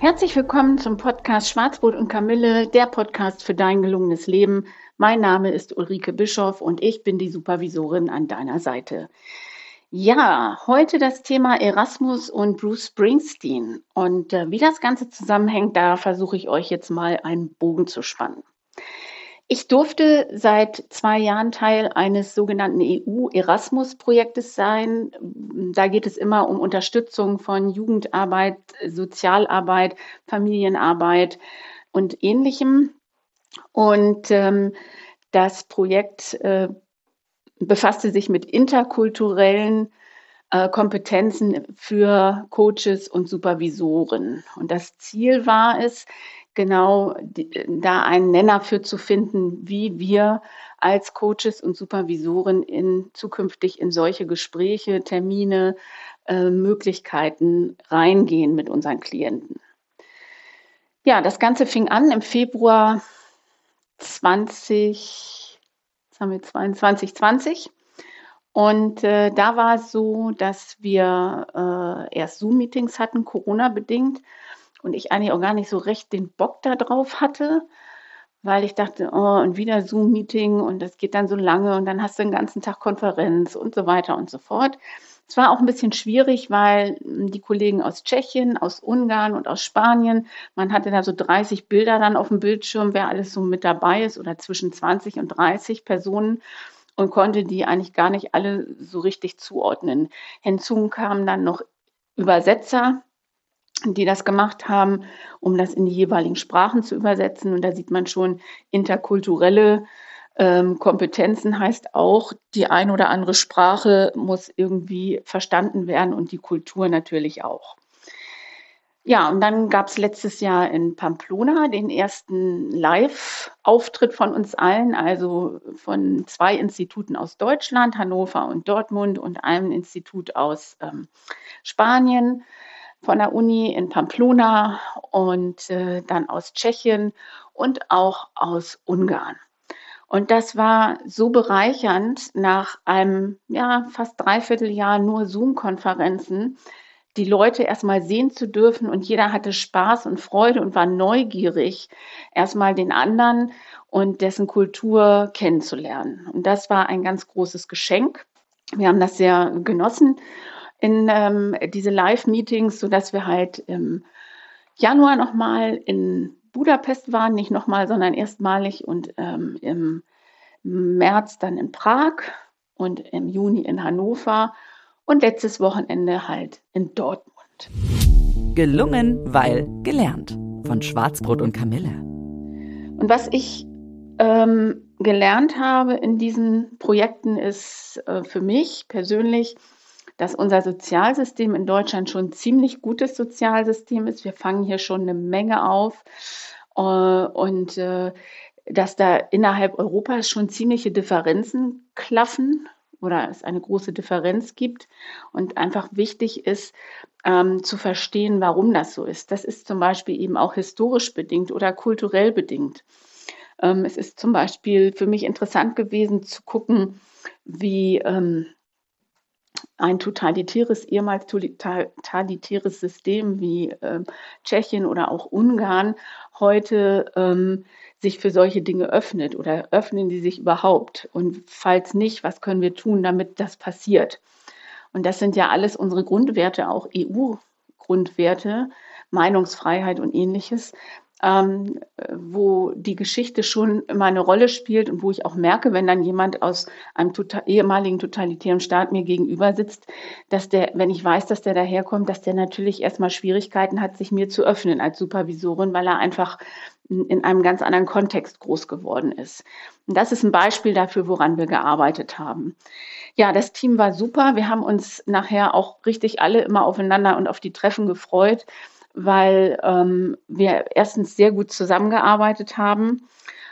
Herzlich willkommen zum Podcast Schwarzbrot und Kamille, der Podcast für dein gelungenes Leben. Mein Name ist Ulrike Bischoff und ich bin die Supervisorin an deiner Seite. Ja, heute das Thema Erasmus und Bruce Springsteen. Und äh, wie das Ganze zusammenhängt, da versuche ich euch jetzt mal einen Bogen zu spannen. Ich durfte seit zwei Jahren Teil eines sogenannten EU-Erasmus-Projektes sein. Da geht es immer um Unterstützung von Jugendarbeit, Sozialarbeit, Familienarbeit und ähnlichem. Und ähm, das Projekt äh, befasste sich mit interkulturellen äh, Kompetenzen für Coaches und Supervisoren. Und das Ziel war es, genau die, da einen Nenner für zu finden, wie wir als Coaches und Supervisoren in zukünftig in solche Gespräche, Termine, äh, Möglichkeiten reingehen mit unseren Klienten. Ja, das Ganze fing an im Februar 20, jetzt haben wir 22, 20. Und äh, da war es so, dass wir äh, erst Zoom-Meetings hatten, Corona-bedingt, und ich eigentlich auch gar nicht so recht den Bock darauf hatte, weil ich dachte, oh, und wieder Zoom-Meeting und das geht dann so lange und dann hast du den ganzen Tag Konferenz und so weiter und so fort. Es war auch ein bisschen schwierig, weil hm, die Kollegen aus Tschechien, aus Ungarn und aus Spanien, man hatte da so 30 Bilder dann auf dem Bildschirm, wer alles so mit dabei ist oder zwischen 20 und 30 Personen und konnte die eigentlich gar nicht alle so richtig zuordnen. Hinzu kamen dann noch Übersetzer, die das gemacht haben, um das in die jeweiligen Sprachen zu übersetzen. Und da sieht man schon interkulturelle ähm, Kompetenzen heißt auch, die ein oder andere Sprache muss irgendwie verstanden werden und die Kultur natürlich auch. Ja, und dann gab es letztes Jahr in Pamplona den ersten Live-Auftritt von uns allen, also von zwei Instituten aus Deutschland, Hannover und Dortmund und einem Institut aus ähm, Spanien, von der Uni in Pamplona und äh, dann aus Tschechien und auch aus Ungarn. Und das war so bereichernd nach einem, ja, fast dreiviertel Jahr nur Zoom-Konferenzen, die Leute erstmal sehen zu dürfen und jeder hatte Spaß und Freude und war neugierig, erstmal den anderen und dessen Kultur kennenzulernen. Und das war ein ganz großes Geschenk. Wir haben das sehr genossen in ähm, diese Live-Meetings, sodass wir halt im Januar nochmal in Budapest waren, nicht nochmal, sondern erstmalig und ähm, im März dann in Prag und im Juni in Hannover und letztes Wochenende halt in Dortmund. Gelungen, weil gelernt von Schwarzbrot und Kamille. Und was ich ähm, gelernt habe in diesen Projekten ist äh, für mich persönlich, dass unser Sozialsystem in Deutschland schon ein ziemlich gutes Sozialsystem ist. Wir fangen hier schon eine Menge auf äh, und äh, dass da innerhalb Europas schon ziemliche Differenzen klaffen oder es eine große Differenz gibt und einfach wichtig ist ähm, zu verstehen, warum das so ist. Das ist zum Beispiel eben auch historisch bedingt oder kulturell bedingt. Ähm, es ist zum Beispiel für mich interessant gewesen zu gucken, wie ähm, ein totalitäres, ehemals totalitäres System wie äh, Tschechien oder auch Ungarn heute ähm, sich für solche Dinge öffnet oder öffnen die sich überhaupt? Und falls nicht, was können wir tun, damit das passiert? Und das sind ja alles unsere Grundwerte, auch EU-Grundwerte, Meinungsfreiheit und ähnliches ähm, wo die Geschichte schon immer eine Rolle spielt und wo ich auch merke, wenn dann jemand aus einem total, ehemaligen totalitären Staat mir gegenüber sitzt, dass der, wenn ich weiß, dass der daherkommt, dass der natürlich erstmal Schwierigkeiten hat, sich mir zu öffnen als Supervisorin, weil er einfach in einem ganz anderen Kontext groß geworden ist. Und das ist ein Beispiel dafür, woran wir gearbeitet haben. Ja, das Team war super. Wir haben uns nachher auch richtig alle immer aufeinander und auf die Treffen gefreut, weil ähm, wir erstens sehr gut zusammengearbeitet haben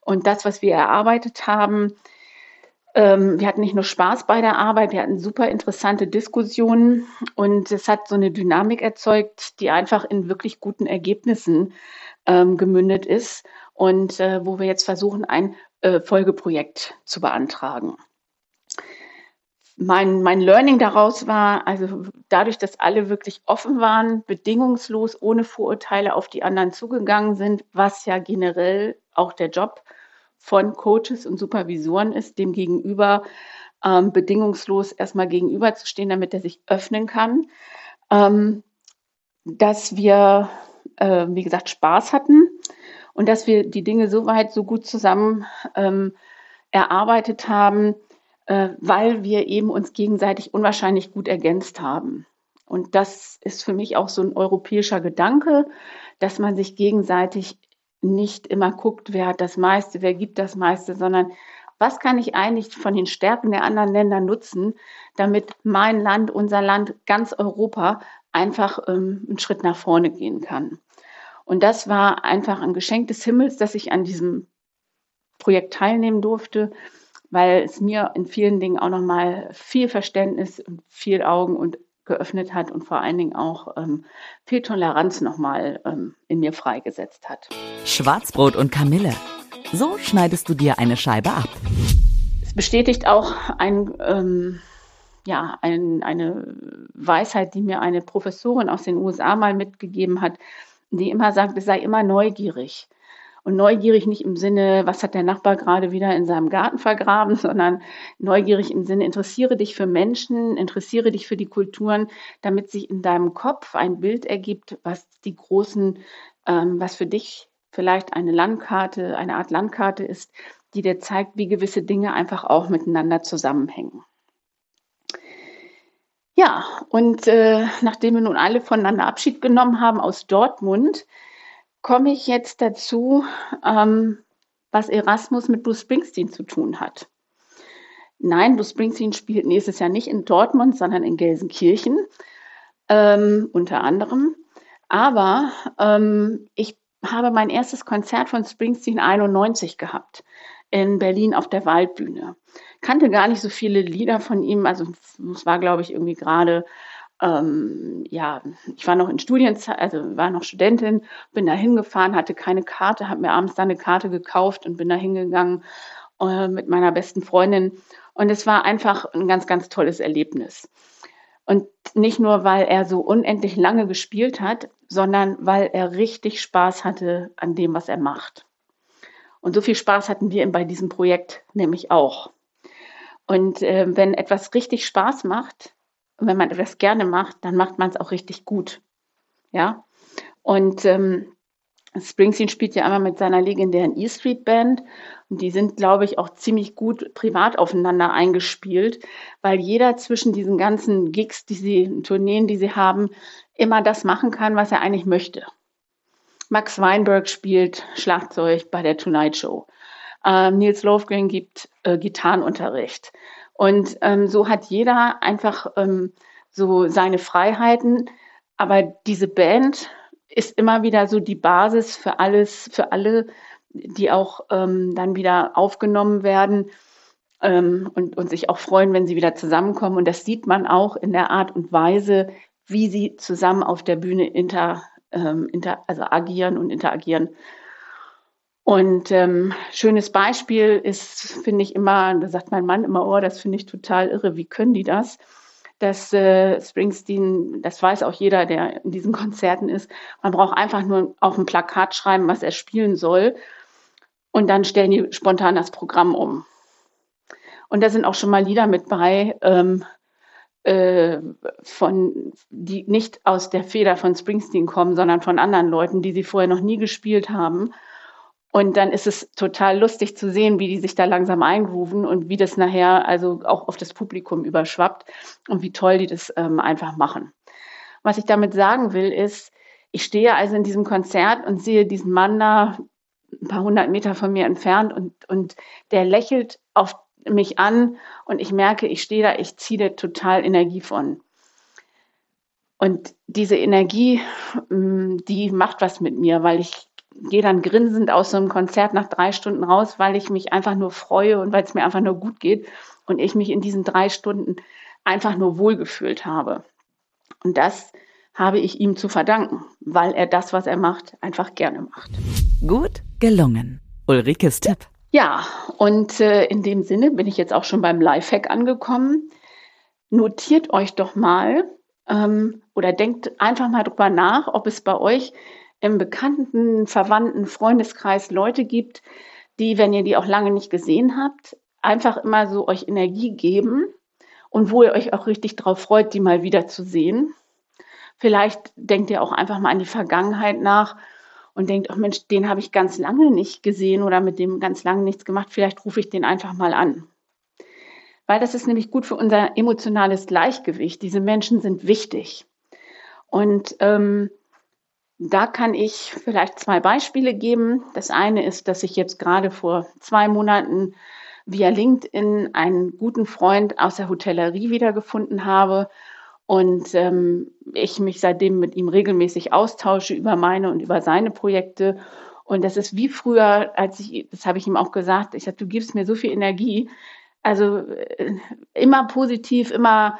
und das, was wir erarbeitet haben, ähm, wir hatten nicht nur Spaß bei der Arbeit, wir hatten super interessante Diskussionen und es hat so eine Dynamik erzeugt, die einfach in wirklich guten Ergebnissen ähm, gemündet ist und äh, wo wir jetzt versuchen, ein äh, Folgeprojekt zu beantragen. Mein, mein Learning daraus war, also dadurch, dass alle wirklich offen waren, bedingungslos, ohne Vorurteile auf die anderen zugegangen sind, was ja generell auch der Job von Coaches und Supervisoren ist, dem gegenüber ähm, bedingungslos erstmal gegenüberzustehen, damit er sich öffnen kann. Ähm, dass wir, äh, wie gesagt, Spaß hatten und dass wir die Dinge so weit, so gut zusammen ähm, erarbeitet haben, äh, weil wir eben uns gegenseitig unwahrscheinlich gut ergänzt haben. Und das ist für mich auch so ein europäischer Gedanke, dass man sich gegenseitig nicht immer guckt, wer hat das meiste, wer gibt das meiste, sondern was kann ich eigentlich von den Stärken der anderen Länder nutzen, damit mein Land, unser Land, ganz Europa einfach ähm, einen Schritt nach vorne gehen kann. Und das war einfach ein Geschenk des Himmels, dass ich an diesem Projekt teilnehmen durfte, weil es mir in vielen Dingen auch nochmal viel Verständnis und viel Augen und geöffnet hat und vor allen Dingen auch ähm, viel Toleranz nochmal ähm, in mir freigesetzt hat. Schwarzbrot und Kamille. So schneidest du dir eine Scheibe ab. Es bestätigt auch ein, ähm, ja, ein, eine Weisheit, die mir eine Professorin aus den USA mal mitgegeben hat, die immer sagt, es sei immer neugierig. Und neugierig nicht im Sinne, was hat der Nachbar gerade wieder in seinem Garten vergraben, sondern neugierig im Sinne, interessiere dich für Menschen, interessiere dich für die Kulturen, damit sich in deinem Kopf ein Bild ergibt, was die großen, ähm, was für dich vielleicht eine Landkarte, eine Art Landkarte ist, die dir zeigt, wie gewisse Dinge einfach auch miteinander zusammenhängen. Ja, und äh, nachdem wir nun alle voneinander Abschied genommen haben aus Dortmund, komme ich jetzt dazu, ähm, was Erasmus mit Bruce Springsteen zu tun hat. Nein, Bruce Springsteen spielt nächstes Jahr nicht in Dortmund, sondern in Gelsenkirchen ähm, unter anderem. Aber ähm, ich habe mein erstes Konzert von Springsteen 91 gehabt in Berlin auf der Waldbühne. Kannte gar nicht so viele Lieder von ihm, also es war, glaube ich, irgendwie gerade ähm, ja, ich war noch in Studienzeit, also war noch Studentin, bin da hingefahren, hatte keine Karte, habe mir abends dann eine Karte gekauft und bin da hingegangen äh, mit meiner besten Freundin. Und es war einfach ein ganz, ganz tolles Erlebnis. Und nicht nur, weil er so unendlich lange gespielt hat, sondern weil er richtig Spaß hatte an dem, was er macht. Und so viel Spaß hatten wir bei diesem Projekt nämlich auch. Und äh, wenn etwas richtig Spaß macht, und wenn man etwas gerne macht, dann macht man es auch richtig gut. Ja. Und ähm, Springsteen spielt ja einmal mit seiner legendären E Street Band und die sind, glaube ich, auch ziemlich gut privat aufeinander eingespielt, weil jeder zwischen diesen ganzen Gigs, die sie, Tourneen, die sie haben, immer das machen kann, was er eigentlich möchte. Max Weinberg spielt Schlagzeug bei der Tonight Show. Ähm, Nils Lofgren gibt äh, Gitarrenunterricht. Und ähm, so hat jeder einfach ähm, so seine Freiheiten. Aber diese Band ist immer wieder so die Basis für alles, für alle, die auch ähm, dann wieder aufgenommen werden ähm, und, und sich auch freuen, wenn sie wieder zusammenkommen. Und das sieht man auch in der Art und Weise, wie sie zusammen auf der Bühne inter, ähm, inter, also agieren und interagieren. Und ähm, schönes Beispiel ist, finde ich immer, da sagt mein Mann immer, oh, das finde ich total irre, wie können die das? Dass äh, Springsteen, das weiß auch jeder, der in diesen Konzerten ist, man braucht einfach nur auf ein Plakat schreiben, was er spielen soll. Und dann stellen die spontan das Programm um. Und da sind auch schon mal Lieder mit bei, ähm, äh, von, die nicht aus der Feder von Springsteen kommen, sondern von anderen Leuten, die sie vorher noch nie gespielt haben. Und dann ist es total lustig zu sehen, wie die sich da langsam eingrooven und wie das nachher also auch auf das Publikum überschwappt und wie toll die das ähm, einfach machen. Was ich damit sagen will, ist, ich stehe also in diesem Konzert und sehe diesen Mann da ein paar hundert Meter von mir entfernt und, und der lächelt auf mich an und ich merke, ich stehe da, ich ziehe da total Energie von. Und diese Energie, mm, die macht was mit mir, weil ich gehe dann grinsend aus so einem Konzert nach drei Stunden raus, weil ich mich einfach nur freue und weil es mir einfach nur gut geht und ich mich in diesen drei Stunden einfach nur wohlgefühlt habe. Und das habe ich ihm zu verdanken, weil er das, was er macht, einfach gerne macht. Gut gelungen. Ulrikes Tipp. Ja, und äh, in dem Sinne bin ich jetzt auch schon beim Lifehack angekommen. Notiert euch doch mal ähm, oder denkt einfach mal drüber nach, ob es bei euch im bekannten, verwandten Freundeskreis Leute gibt, die, wenn ihr die auch lange nicht gesehen habt, einfach immer so euch Energie geben und wo ihr euch auch richtig drauf freut, die mal wieder zu sehen. Vielleicht denkt ihr auch einfach mal an die Vergangenheit nach und denkt, oh Mensch, den habe ich ganz lange nicht gesehen oder mit dem ganz lange nichts gemacht. Vielleicht rufe ich den einfach mal an. Weil das ist nämlich gut für unser emotionales Gleichgewicht. Diese Menschen sind wichtig. Und ähm, da kann ich vielleicht zwei Beispiele geben. Das eine ist, dass ich jetzt gerade vor zwei Monaten via LinkedIn einen guten Freund aus der Hotellerie wiedergefunden habe und ähm, ich mich seitdem mit ihm regelmäßig austausche über meine und über seine Projekte. Und das ist wie früher, als ich, das habe ich ihm auch gesagt, ich sagte, du gibst mir so viel Energie. Also äh, immer positiv, immer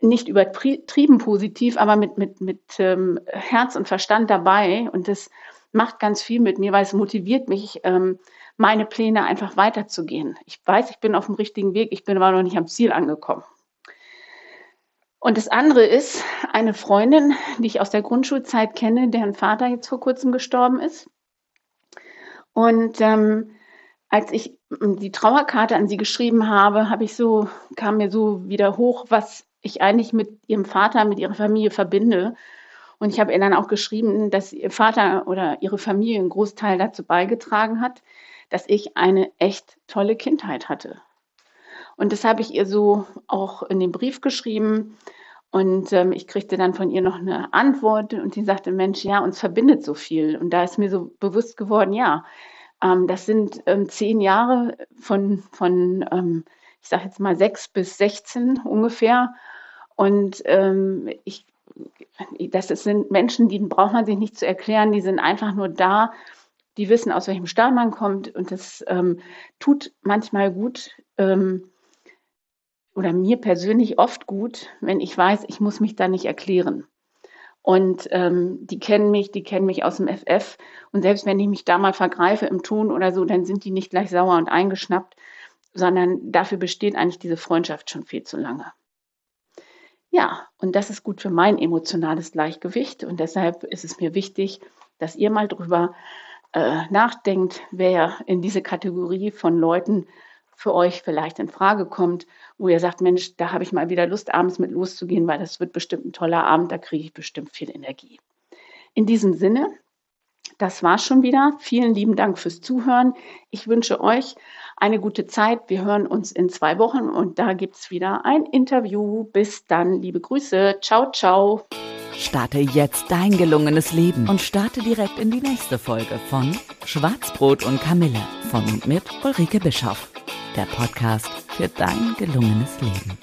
nicht übertrieben positiv, aber mit, mit, mit ähm, Herz und Verstand dabei. Und das macht ganz viel mit mir, weil es motiviert mich, ähm, meine Pläne einfach weiterzugehen. Ich weiß, ich bin auf dem richtigen Weg, ich bin aber noch nicht am Ziel angekommen. Und das andere ist eine Freundin, die ich aus der Grundschulzeit kenne, deren Vater jetzt vor kurzem gestorben ist. Und ähm, als ich die Trauerkarte an sie geschrieben habe, habe ich so, kam mir so wieder hoch, was ich eigentlich mit ihrem Vater, mit ihrer Familie verbinde. Und ich habe ihr dann auch geschrieben, dass ihr Vater oder ihre Familie einen Großteil dazu beigetragen hat, dass ich eine echt tolle Kindheit hatte. Und das habe ich ihr so auch in den Brief geschrieben. Und ähm, ich kriegte dann von ihr noch eine Antwort und sie sagte, Mensch, ja, uns verbindet so viel. Und da ist mir so bewusst geworden, ja, ähm, das sind ähm, zehn Jahre von, von ähm, ich sage jetzt mal sechs bis 16 ungefähr. Und ähm, ich, das sind Menschen, die braucht man sich nicht zu erklären, die sind einfach nur da, die wissen, aus welchem Stall man kommt. Und das ähm, tut manchmal gut ähm, oder mir persönlich oft gut, wenn ich weiß, ich muss mich da nicht erklären. Und ähm, die kennen mich, die kennen mich aus dem FF. Und selbst wenn ich mich da mal vergreife im Ton oder so, dann sind die nicht gleich sauer und eingeschnappt, sondern dafür besteht eigentlich diese Freundschaft schon viel zu lange. Ja, und das ist gut für mein emotionales Gleichgewicht. Und deshalb ist es mir wichtig, dass ihr mal drüber äh, nachdenkt, wer in diese Kategorie von Leuten für euch vielleicht in Frage kommt, wo ihr sagt, Mensch, da habe ich mal wieder Lust, abends mit loszugehen, weil das wird bestimmt ein toller Abend, da kriege ich bestimmt viel Energie. In diesem Sinne, das war's schon wieder. Vielen lieben Dank fürs Zuhören. Ich wünsche euch eine gute Zeit. Wir hören uns in zwei Wochen und da gibt es wieder ein Interview. Bis dann, liebe Grüße. Ciao, ciao. Starte jetzt dein gelungenes Leben und starte direkt in die nächste Folge von Schwarzbrot und Kamille von und mit Ulrike Bischoff. Der Podcast für dein gelungenes Leben.